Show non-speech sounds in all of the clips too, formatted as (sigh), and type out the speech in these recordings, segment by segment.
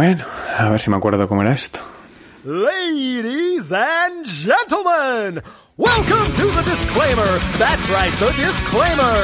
Bueno, a ver si me acuerdo cómo era esto. Ladies and gentlemen, welcome to the disclaimer. That's right, the disclaimer.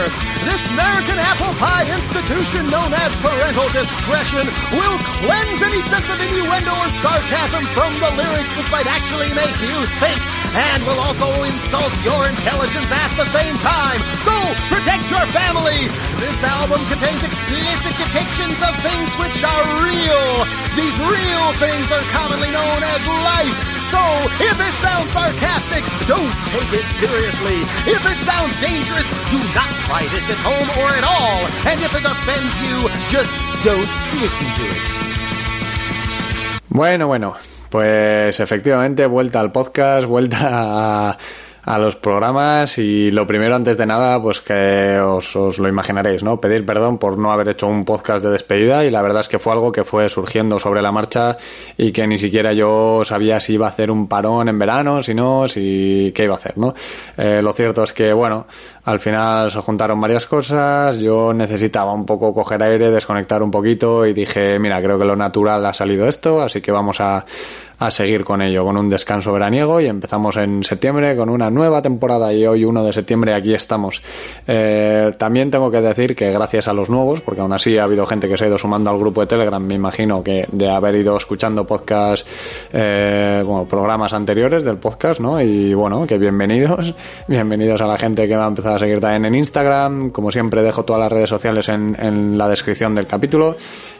This American apple pie institution known as parental discretion will cleanse any sense of innuendo or sarcasm from the lyrics which might actually make you think and will also insult your intelligence at the same time. So, protect your family. This album contains explicit depictions of things which are real. These real things are commonly known as life. So, if it sounds sarcastic, don't take it seriously. If it sounds dangerous, do not try this at home or at all. And if it offends you, just don't listen to it. Bueno, bueno, pues efectivamente, vuelta al podcast, vuelta a, a los programas y lo primero antes de nada, pues que os, lo imaginaréis, ¿no? Pedir perdón por no haber hecho un podcast de despedida y la verdad es que fue algo que fue surgiendo sobre la marcha y que ni siquiera yo sabía si iba a hacer un parón en verano, si no, si qué iba a hacer, ¿no? Eh, lo cierto es que, bueno, al final se juntaron varias cosas, yo necesitaba un poco coger aire, desconectar un poquito y dije, mira, creo que lo natural ha salido esto, así que vamos a a seguir con ello, con un descanso veraniego y empezamos en septiembre con una nueva temporada y hoy 1 de septiembre aquí estamos. Eh, también tengo que decir que gracias a los nuevos, porque aún así ha habido gente que se ha ido sumando al grupo de Telegram, me imagino que de haber ido escuchando podcast, eh, bueno, programas anteriores del podcast, ¿no? Y bueno, que bienvenidos, (laughs) bienvenidos a la gente que va a empezar a seguir también en Instagram, como siempre dejo todas las redes sociales en, en la descripción del capítulo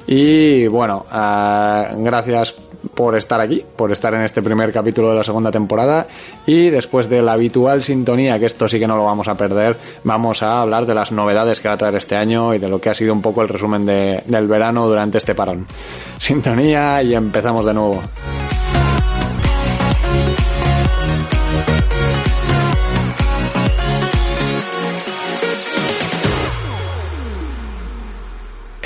y bueno, uh, gracias por estar aquí, por estar en este primer capítulo de la segunda temporada y después de la habitual sintonía, que esto sí que no lo vamos a perder, vamos a hablar de las novedades que va a traer este año y de lo que ha sido un poco el resumen de, del verano durante este parón. Sintonía y empezamos de nuevo.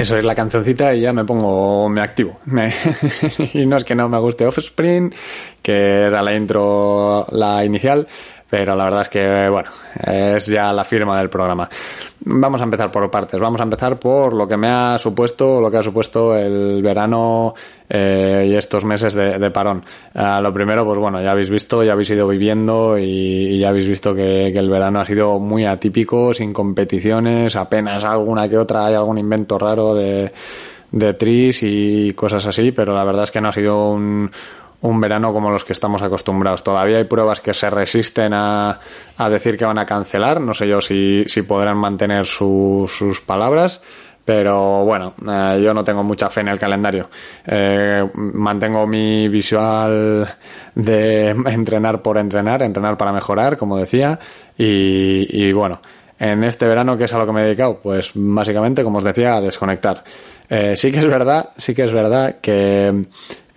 Eso es la cancioncita y ya me pongo, me activo. (laughs) Y no es que no me guste Offspring, que era la intro, la inicial, pero la verdad es que, bueno, es ya la firma del programa. Vamos a empezar por partes. Vamos a empezar por lo que me ha supuesto, lo que ha supuesto el verano eh, y estos meses de, de parón. Uh, lo primero, pues bueno, ya habéis visto, ya habéis ido viviendo y, y ya habéis visto que, que, el verano ha sido muy atípico, sin competiciones, apenas alguna que otra, hay algún invento raro de, de tris y cosas así, pero la verdad es que no ha sido un un verano como los que estamos acostumbrados. Todavía hay pruebas que se resisten a, a decir que van a cancelar. No sé yo si, si podrán mantener su, sus palabras. Pero bueno, eh, yo no tengo mucha fe en el calendario. Eh, mantengo mi visual de (laughs) entrenar por entrenar, entrenar para mejorar, como decía. Y, y bueno, en este verano, ¿qué es a lo que me he dedicado? Pues básicamente, como os decía, a desconectar. Eh, sí que es verdad, sí que es verdad que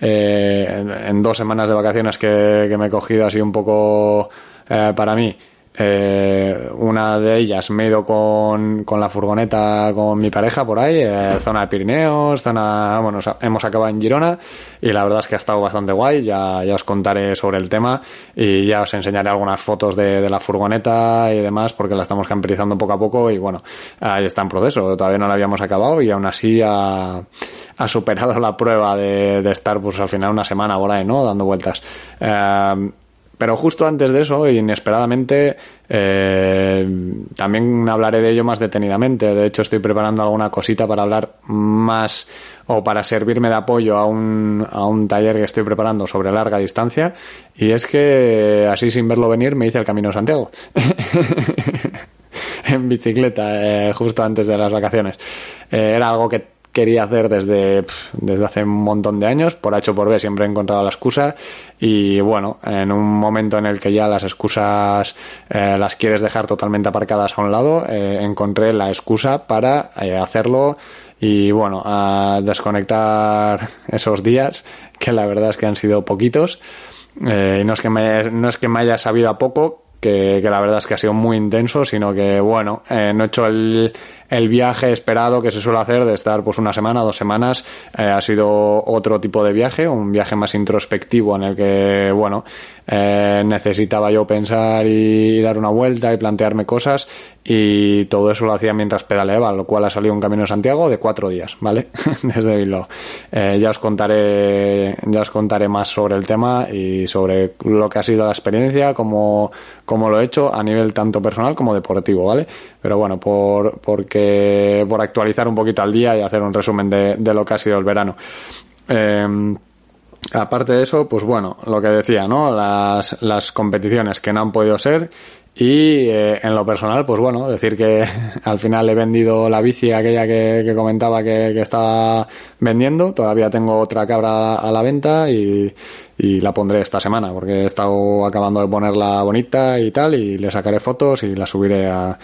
eh, en, dos semanas de vacaciones que, que, me he cogido así un poco eh, para mí. Eh, una de ellas me he ido con, con la furgoneta con mi pareja por ahí, eh, zona de Pirineos, zona, bueno, hemos acabado en Girona y la verdad es que ha estado bastante guay, ya, ya os contaré sobre el tema y ya os enseñaré algunas fotos de, de la furgoneta y demás porque la estamos camperizando poco a poco y bueno, ahí está en proceso, todavía no la habíamos acabado y aún así ha, ha superado la prueba de, estar pues al final una semana por ahí, ¿no? Dando vueltas. Eh, pero justo antes de eso, inesperadamente, eh, también hablaré de ello más detenidamente. De hecho, estoy preparando alguna cosita para hablar más o para servirme de apoyo a un, a un taller que estoy preparando sobre larga distancia. Y es que, así sin verlo venir, me hice el Camino de Santiago. (laughs) en bicicleta, eh, justo antes de las vacaciones. Eh, era algo que quería hacer desde, desde hace un montón de años, por H o por B siempre he encontrado la excusa y bueno, en un momento en el que ya las excusas eh, las quieres dejar totalmente aparcadas a un lado, eh, encontré la excusa para eh, hacerlo y bueno, a desconectar (laughs) esos días, que la verdad es que han sido poquitos. No es que me, no es que me haya sabido a poco, que, la verdad es que ha sido muy intenso, sino que, bueno, eh, no he hecho el, el, viaje esperado que se suele hacer de estar pues una semana, dos semanas. Eh, ha sido otro tipo de viaje, un viaje más introspectivo en el que, bueno, eh, necesitaba yo pensar y, dar una vuelta y plantearme cosas y todo eso lo hacía mientras pedaleaba, lo cual ha salido un camino de Santiago de cuatro días, ¿vale? (laughs) Desde Bilbao. Eh, ya os contaré, ya os contaré más sobre el tema y sobre lo que ha sido la experiencia, cómo, cómo lo he hecho a nivel tanto personal como deportivo, ¿vale? Pero bueno, por, porque, por actualizar un poquito al día y hacer un resumen de, lo que ha sido el verano. Eh, aparte de eso, pues bueno, lo que decía, ¿no? Las, las competiciones que no han podido ser y eh, en lo personal, pues bueno, decir que (laughs) al final he vendido la bici aquella que, que comentaba que, que, estaba vendiendo. Todavía tengo otra cabra a la venta y, y, la pondré esta semana porque he estado acabando de ponerla bonita y tal y le sacaré fotos y la subiré a,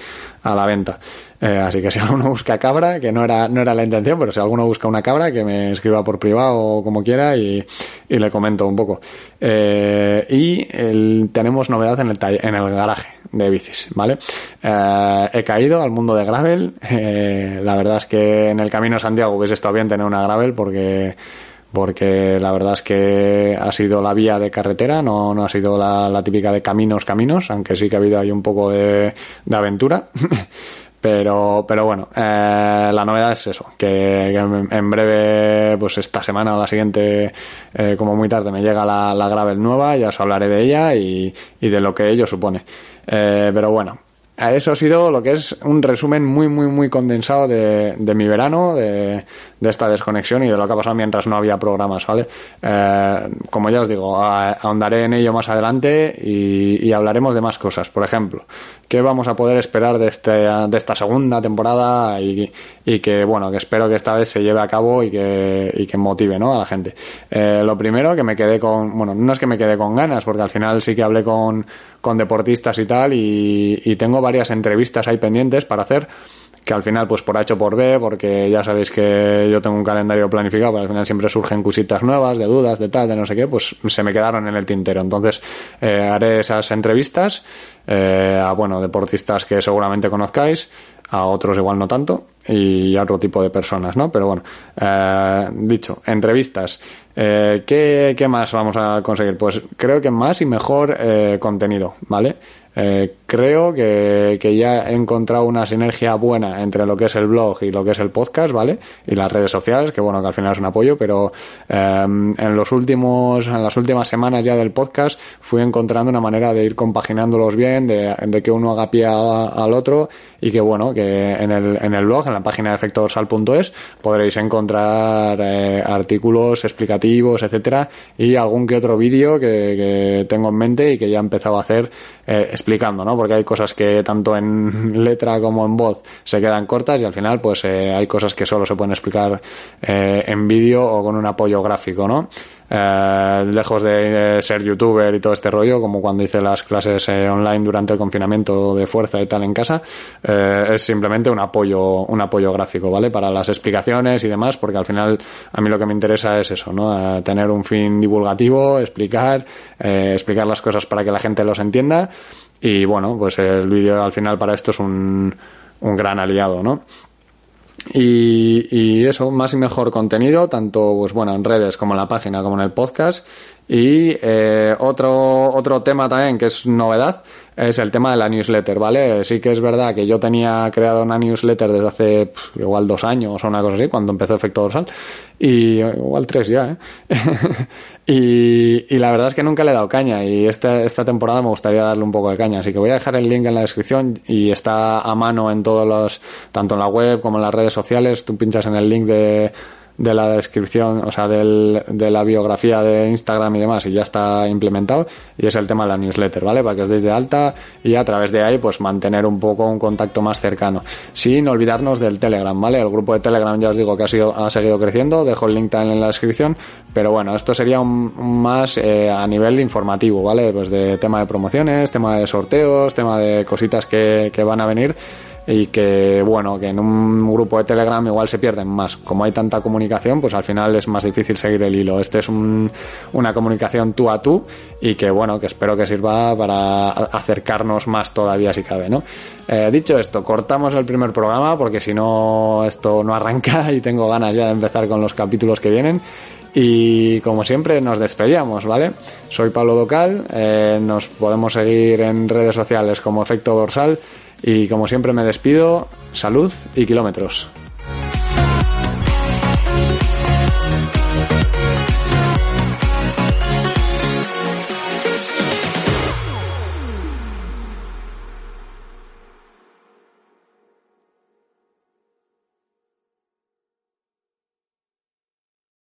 a la venta. Eh, así que si (laughs) alguno busca cabra, que no era, no era la intención, pero si alguno busca una cabra, que me escriba por privado o como quiera y, y le comento un poco. Eh, y tenemos novedad en el, en el garaje de bicis, ¿vale? Eh, he caído al mundo de gravel. Eh, la verdad es que en el camino a Santiago hubiese estado bien tener una gravel porque porque la verdad es que ha sido la vía de carretera, no, no ha sido la, la típica de caminos, caminos, aunque sí que ha habido ahí un poco de, aventura. (laughs) Pero, pero bueno, eh, la novedad es eso, que, que, en breve, pues esta semana o la siguiente, eh, como muy tarde, me llega la, la Gravel nueva, ya os hablaré de ella y, y de lo que ello supone. Eh, pero bueno, eso ha sido lo que es un resumen muy, muy, muy condensado de, de mi verano, de, de, esta desconexión y de lo que ha pasado mientras no había programas, ¿vale? Eh, como ya os digo, ahondaré en ello más adelante y, hablaremos de más cosas. Por ejemplo, qué vamos a poder esperar de, este, de esta segunda temporada y, y, que, bueno, que espero que esta vez se lleve a cabo y que, y que motive, ¿no? A la gente. Eh, lo primero, que me quedé con, bueno, no es que me quedé con ganas, porque al final sí que hablé con, con deportistas y tal y, y tengo varias entrevistas ahí pendientes para hacer que al final pues por H o por B, porque ya sabéis que yo tengo un calendario planificado, pero al final siempre surgen cositas nuevas, de dudas, de tal, de no sé qué, pues se me quedaron en el tintero. Entonces eh, haré esas entrevistas eh, a, bueno, deportistas que seguramente conozcáis, a otros igual no tanto, y a otro tipo de personas, ¿no? Pero bueno, eh, dicho, entrevistas. ¿qué, ¿Qué más vamos a conseguir? Pues creo que más y mejor contenido, ¿vale? Eh, creo que, que, ya he encontrado una sinergia buena entre lo que es el blog y lo que es el podcast, ¿vale? Y las redes sociales, que bueno, que al final es un apoyo, pero eh, en los últimos, en las últimas semanas ya del podcast fui encontrando una manera de ir compaginándolos bien, de, de que uno haga pie a, al otro y que bueno, que en el, en el blog, en la página de efectodorsal.es podréis encontrar eh, artículos explicativos, etcétera, y algún que otro vídeo que, que, tengo en mente y que ya he empezado a hacer eh, explicando, ¿no? Porque hay cosas que tanto en (laughs) letra como en voz se quedan cortas y al final pues eh, hay cosas que solo se pueden explicar eh, en vídeo o con un apoyo gráfico, ¿no? Eh, lejos de ser youtuber y todo este rollo, como cuando hice las clases online durante el confinamiento de fuerza y tal en casa, es simplemente un apoyo, un apoyo gráfico, ¿vale? Para las explicaciones y demás, porque al final a mí lo que me interesa es eso, ¿no? Tener un fin divulgativo, explicar, explicar las cosas para que la gente los entienda y bueno, pues el vídeo al final para esto es un, un gran aliado, ¿no? Y, y, eso, más y mejor contenido, tanto pues bueno en redes como en la página como en el podcast. Y eh, otro, otro tema también que es novedad es el tema de la newsletter, ¿vale? Sí que es verdad que yo tenía creado una newsletter desde hace igual dos años o una cosa así, cuando empezó Efecto Dorsal, y igual tres ya, ¿eh? (laughs) y, y, la verdad es que nunca le he dado caña y esta, esta temporada me gustaría darle un poco de caña, así que voy a dejar el link en la descripción y está a mano en todos los, tanto en la web como en las redes sociales, tú pinchas en el link de de la descripción, o sea, del, de la biografía de Instagram y demás, y ya está implementado, y es el tema de la newsletter, ¿vale? Para que os deis de alta y a través de ahí, pues mantener un poco un contacto más cercano. Sin olvidarnos del Telegram, ¿vale? El grupo de Telegram ya os digo que ha, sido, ha seguido creciendo, dejo el link también en la descripción, pero bueno, esto sería un, más eh, a nivel informativo, ¿vale? Pues de tema de promociones, tema de sorteos, tema de cositas que, que van a venir y que bueno que en un grupo de Telegram igual se pierden más. Como hay tanta comunicación pues al final es más difícil seguir el hilo. Este es un, una comunicación tú a tú y que bueno que espero que sirva para acercarnos más todavía si cabe no eh, dicho esto cortamos el primer programa porque si no esto no arranca (laughs) y tengo ganas ya de empezar con los capítulos que vienen. Y como siempre nos despedíamos, ¿vale? Soy Pablo Docal, eh, nos podemos seguir en redes sociales como Efecto Dorsal Y como siempre me despido, salud y kilómetros.